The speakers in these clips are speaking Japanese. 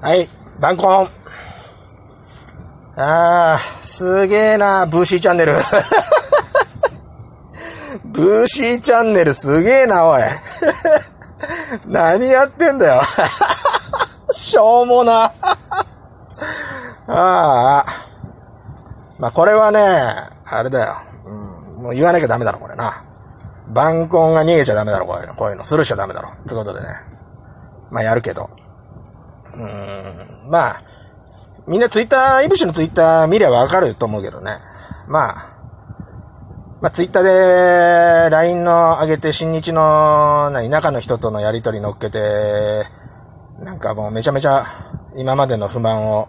はい、バンコン。あー、すげえな、ブーシーチャンネル。ブーシーチャンネルすげえな、おい。何やってんだよ。しょうもな。ああ。まあ、これはね、あれだよ。うん、もう言わなきゃダメだろ、これな。バンコンが逃げちゃダメだろ、こういうの。こういうの。スルーしちゃダメだろ。ってことでね。まあ、やるけど。うん、まあ、みんなツイッター、イブシのツイッター見りゃわかると思うけどね。まあ、まあ、ツイッターで、LINE の上げて、新日の、何、中の人とのやりとり乗っけて、なんかもうめちゃめちゃ、今までの不満を、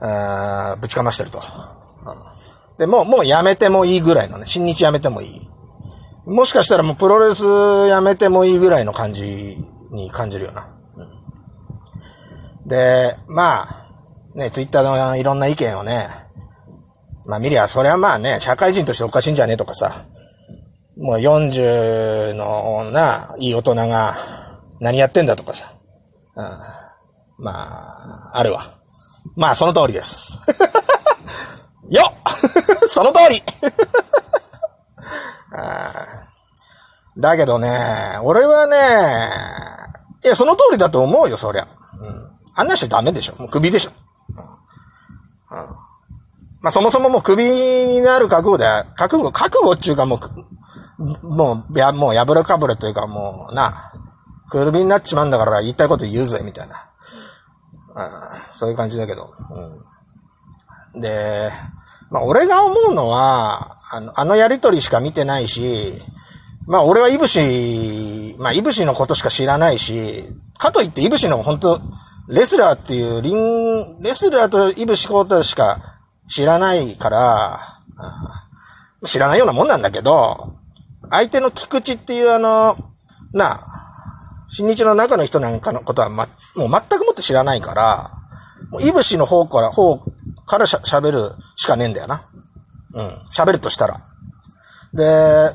あぶちかましてると。で、もう、もうやめてもいいぐらいのね、新日やめてもいい。もしかしたらもうプロレスやめてもいいぐらいの感じに感じるよな。で、まあ、ね、ツイッターのいろんな意見をね、まあ見りゃ、そりゃまあね、社会人としておかしいんじゃねえとかさ、もう40のな、いい大人が何やってんだとかさ、うん、まあ、あるわ。まあ、その通りです。よ その通り だけどね、俺はね、いや、その通りだと思うよ、そりゃ。うん。あんなしちゃダメでしょ。もう首でしょ。うん。うん。まあ、そもそももう首になる覚悟で、覚悟、覚悟っていうかもう、もう、や、もう破れかぶれというかもう、な、首になっちまうんだから言いたいこと言うぜ、みたいな。うん。そういう感じだけど。うん。で、まあ、俺が思うのは、あの、あのやりとりしか見てないし、まあ、俺はイブシ、まあ、イブシのことしか知らないし、かといってイブシの本当レスラーっていう、リン、レスラーとイブシコータしか知らないから、知らないようなもんなんだけど、相手の菊池っていうあの、なあ、新日の中の人なんかのことはま、もう全くもって知らないから、もうイブシの方から、方からしゃ喋るしかねえんだよな。うん。喋るとしたら。で、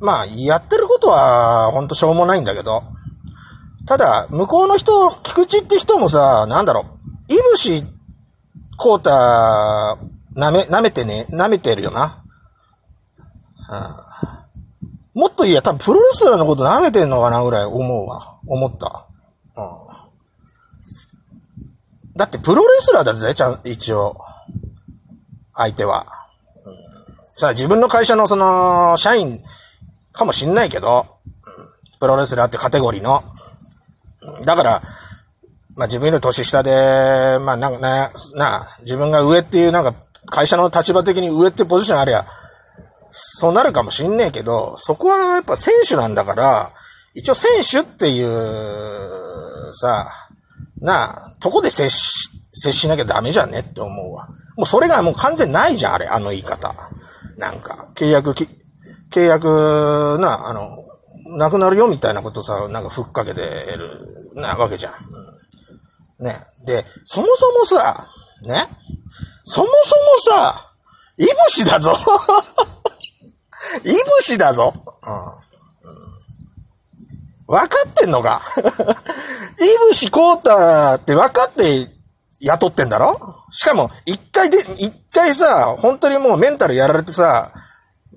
まあ、やってることは、ほんとしょうもないんだけど、ただ、向こうの人、菊池って人もさ、なんだろう、イブシ、コータ、舐め、舐めてね、舐めてるよな。うん、もっと言えば多分プロレスラーのこと舐めてんのかなぐらい思うわ。思った。うん。だってプロレスラーだぜ、ちゃん、一応。相手は。うん、さあ、自分の会社のその、社員かもしんないけど、うんプロレスラーってカテゴリーの。だから、まあ自分より年下で、まあなな、な、自分が上っていうなんか、会社の立場的に上ってポジションありゃ、そうなるかもしんねえけど、そこはやっぱ選手なんだから、一応選手っていう、さ、な、とこで接し、接しなきゃダメじゃねって思うわ。もうそれがもう完全ないじゃん、あれ、あの言い方。なんか、契約、契約、な、あの、なくなるよみたいなことさ、なんかふっかけてる、なわけじゃん。うん、ね。で、そもそもさ、ね。そもそもさ、イブシだぞ。イブシだぞ、うん。うん、かってんのか。イブシコータって分かって雇ってんだろ。しかも、一回で、一回さ、本当にもうメンタルやられてさ、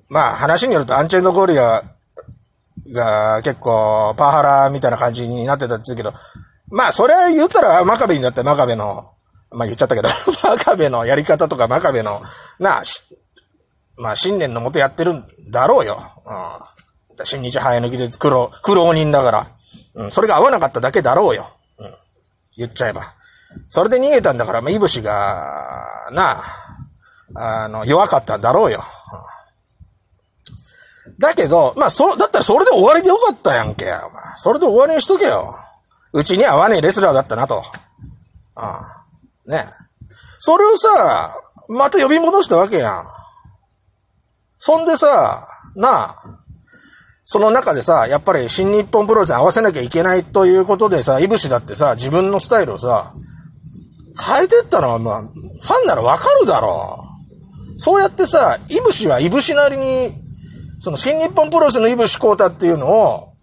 まあ話によるとアンチェンドゴリラが結構パワハラみたいな感じになってたって言うけど、まあそれ言ったら真壁にだって真壁の、まあ言っちゃったけど、真壁のやり方とか真壁の、なあ、まあ信念のもとやってるんだろうよ。うん。新日早抜きで苦労、苦労人だから。うん。それが合わなかっただけだろうよ。うん。言っちゃえば。それで逃げたんだから、まあ、いぶしが、なあ、あの、弱かったんだろうよ。うんだけど、まあ、そ、だったらそれで終わりでよかったやんけ。お前それで終わりにしとけよ。うちに合わねえレスラーだったなと。ああ。ねそれをさ、また呼び戻したわけやん。そんでさ、なあ、その中でさ、やっぱり新日本プロレスに合わせなきゃいけないということでさ、いぶしだってさ、自分のスタイルをさ、変えてったのは、まあ、ファンならわかるだろう。そうやってさ、いぶしはいぶしなりに、その新日本プロレスのいぶしコータっていうのを、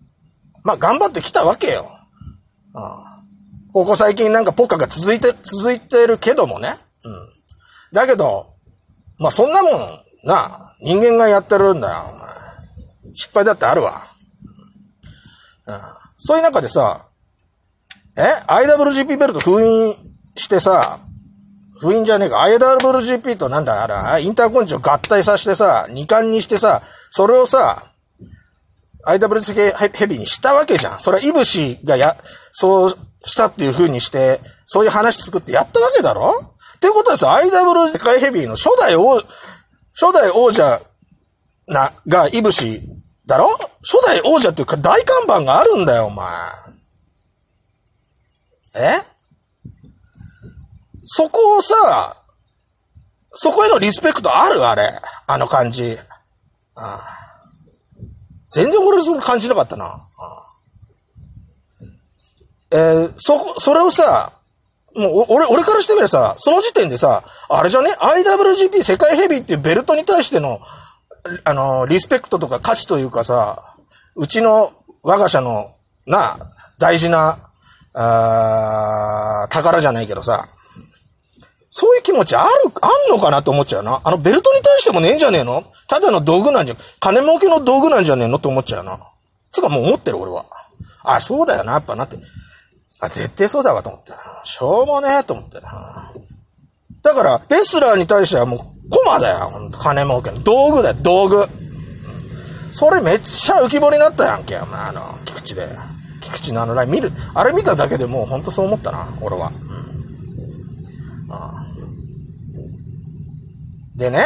まあ頑張ってきたわけよ。ああここ最近なんかポッカが続いて、続いてるけどもね。うん。だけど、まあそんなもん、な、人間がやってるんだよ、お前。失敗だってあるわ。うん。そういう中でさ、え ?IWGP ベルト封印してさ、封印じゃねえか、IWGP となんだ、あれ、インターコンチを合体させてさ、二冠にしてさ、それをさ、IWGP ヘビーにしたわけじゃん。それはイブシがや、そうしたっていう風にして、そういう話作ってやったわけだろ？っていうことはさ、IWGP ヘビーの初代王、初代王者な、がイブシだろ？初代王者っていうか大看板があるんだよ、お前。え？そこをさ、そこへのリスペクトあるあれ。あの感じ。ああ全然俺それ感じなかったな。あえー、そこ、それをさ、もう、俺、俺からしてみればさ、その時点でさ、あれじゃね ?IWGP 世界ヘビーっていうベルトに対しての、あの、リスペクトとか価値というかさ、うちの我が社の、な、大事な、あ宝じゃないけどさ、そういう気持ちある、あんのかなと思っちゃうな。あのベルトに対してもねえんじゃねえの？ただの道具なんじゃ、金儲けの道具なんじゃねえのって思っちゃうな。つかもう思ってる俺は。あ、そうだよな、やっぱなって。あ、絶対そうだわと思って。しょうもねえと思って。だから、レスラーに対してはもう、コマだよ。金儲けの。道具だよ、道具。それめっちゃ浮き彫りになったやんけ、お前、あの、菊池で。菊池のあのライン見る、あれ見ただけでもうほんとそう思ったな、俺は。うん。ああでね、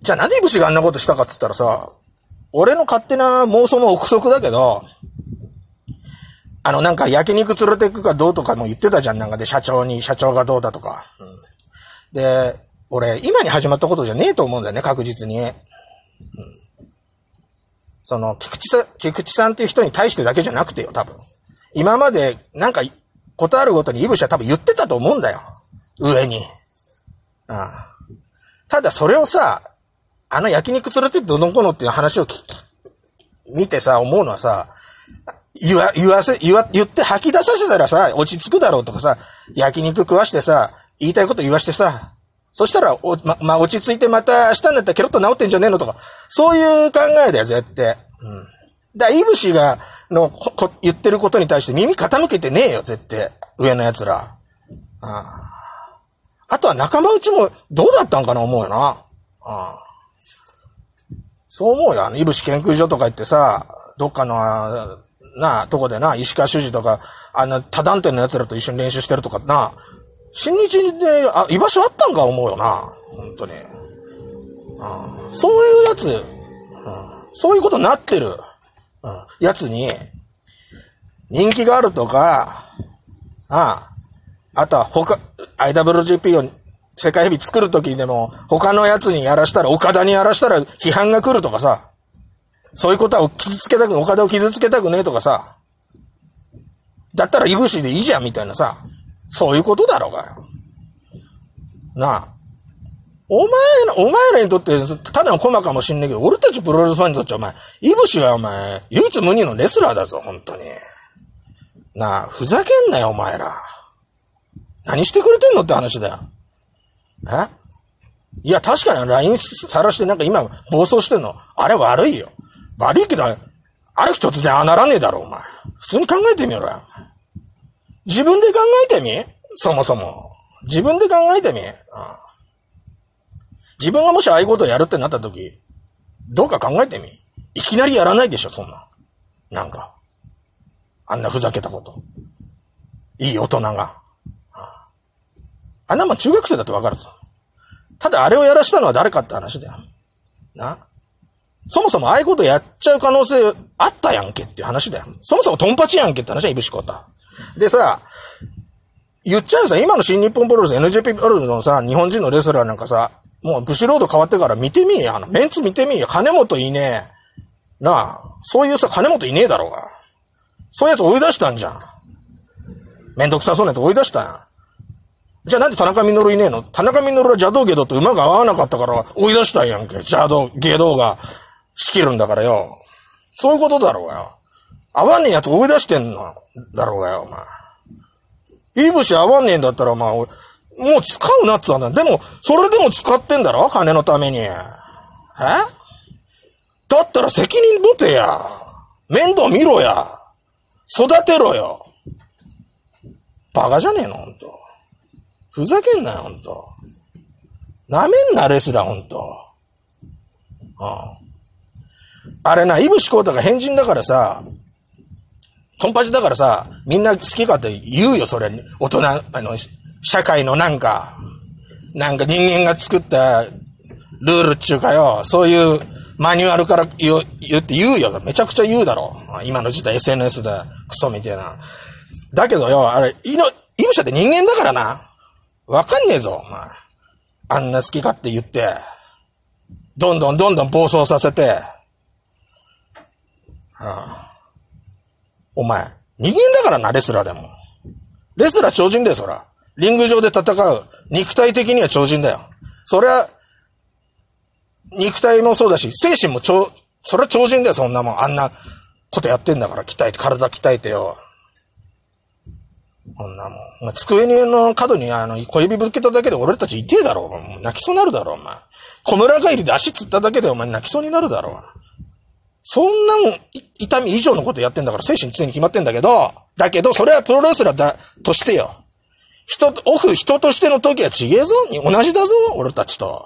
じゃあなんでイブシがあんなことしたかっつったらさ、俺の勝手な妄想の憶測だけど、あの、なんか焼肉連れてくかどうとかも言ってたじゃん。なんかで、社長に、社長がどうだとか。うん、で、俺、今に始まったことじゃねえと思うんだよね、確実に。うん、その、菊池さん、菊池さんっていう人に対してだけじゃなくてよ、多分。今まで、なんか、ことあるごとにイブシは多分言ってたと思うんだよ。上に。うん。ただそれをさ、あの焼肉連れてってどのこのっていう話を聞き、見てさ、思うのはさ、言わ、言わせ、言わ、言って吐き出させたらさ、落ち着くだろうとかさ、焼肉食わしてさ、言いたいこと言わしてさ、そしたら、お、ま、まあ、落ち着いてまた明日になったらケロッと治ってんじゃねえのとか、そういう考えだよ、絶対。うん。だイブシが、のこ、言ってることに対して耳傾けてねえよ、絶対。上の奴ら。ああ。あとは仲間内もどうだったんかな思うよな。ああ。そう思うよ。あの、イブシ研究所とか行ってさ、どっかの、なあ、とこでな、石川修司とか、あんな他団体の奴らと一緒に練習してるとかな、新日で、あ、居場所あったんか思うよな。本当に。うん、そういうやつ、うん、そういうことになってる、うん、やつに、人気があるとか、ああ、あとは他、IWGP を世界ヘビ作るときにでも、他のやつにやらしたら、岡田にやらしたら批判が来るとかさ、そういうことは傷つけたく、岡田を傷つけたくねえとかさ、だったらイグシでいいじゃんみたいなさ、そういうことだろうがよ。なあ。お前ら、お前らにとって、ただのコマかもしんねえけど、俺たちプロレスファンにとってはお前、イブシはお前、唯一無二のレスラーだぞ、本当に。なあ、ふざけんなよ、お前ら。何してくれてんのって話だよ。え？いや、確かに LINE さらしてなんか今暴走してんの。あれ悪いよ。悪いけど、ある日突然あならねえだろ、お前。普通に考えてみろよ。自分で考えてみ？そもそも。自分で考えてみ、うん、自分がもしああいうことをやるってなった時、どうか考えてみ？いきなりやらないでしょ、そんな。なんか。あんなふざけたこと。いい大人が。あんなもん中学生だってわかるぞ。ただあれをやらしたのは誰かって話だよ。な。そもそもああいうことやっちゃう可能性あったやんけっていう話だよ。そもそもトンパチやんけって話は、イブシコタ。でさ、言っちゃうさ、今の新日本プロレス、NJP プロレスのさ、日本人のレスラーなんかさ、もうブシロード変わってから見てみえや。あの、メンツ見てみえや。金本いねえ。なあ、そういうさ、金本いねえだろうが。そういうやつ追い出したんじゃん。めんどくさそうなやつ追い出したん。じゃあなんで田中稔いねえの？田中稔は邪道ゲドと馬が合わなかったから追い出したんやんけ。邪道、ゲドが仕切るんだからよ。そういうことだろうがよ。合わねえやつ追い出してんのだろうがよ、お前。いぶし合わねえんだったら、まあ、もう使うなっつうんだ。でも、それでも使ってんだろ？金のために。え？だったら責任持てや。面倒見ろや。育てろよ。バカじゃねえの、ほんと。ふざけんなよ、ほんと。なめんな、レスラー、ほんと。うん。あれな、イブシコータが変人だからさ、トンパチだからさ、みんな好きかって言うよ、それ。大人、あの、社会のなんか、なんか人間が作ったルールっちゅうかよ、そういうマニュアルから言う言って言うよ。めちゃくちゃ言うだろ。今の時代 SNS でクソみたいな。だけどよ、あれ、いの、イブシャって人間だからな。わかんねえぞ、お前。あんな好き勝手言って、どんどんどんどん暴走させて、ああお前、人間だからな、レスラーでも。レスラー超人だよ、そら。リング上で戦う。肉体的には超人だよ。そりゃ、肉体もそうだし、精神も超、それは超人だよ、そんなもん。あんなことやってんだから、鍛えて、体鍛えてよ。こんなもん。ま机にの角にあの、小指ぶつけただけで俺たち痛えだろ。もう泣きそうになるだろ、お前。小村帰りで足つっただけでお前泣きそうになるだろ。そんなもん、痛み以上のことやってんだから精神強いに決まってんだけど、だけど、それはプロレスラーだ、としてよ。人、オフ人としての時は違えぞ同じだぞ俺たちと。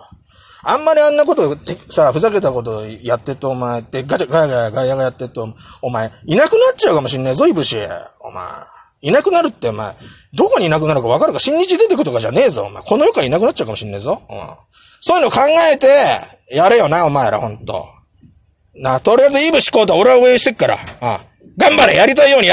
あんまりあんなこと、さ、ふざけたことやってと、お前、ってガチャガヤガヤガヤガヤってと、お前、いなくなっちゃうかもしんねえぞ、いぶし。お前。いなくなるって、お前、どこにいなくなるかわかるか、新日出てくとかじゃねえぞ、お前。この世からいなくなっちゃうかもしんねえぞ。うん。そういうの考えて、やれよな、お前ら、ほんと。な、とりあえずいいぶしこうと俺は応援してっから。ああ頑張れやりたいようにやれ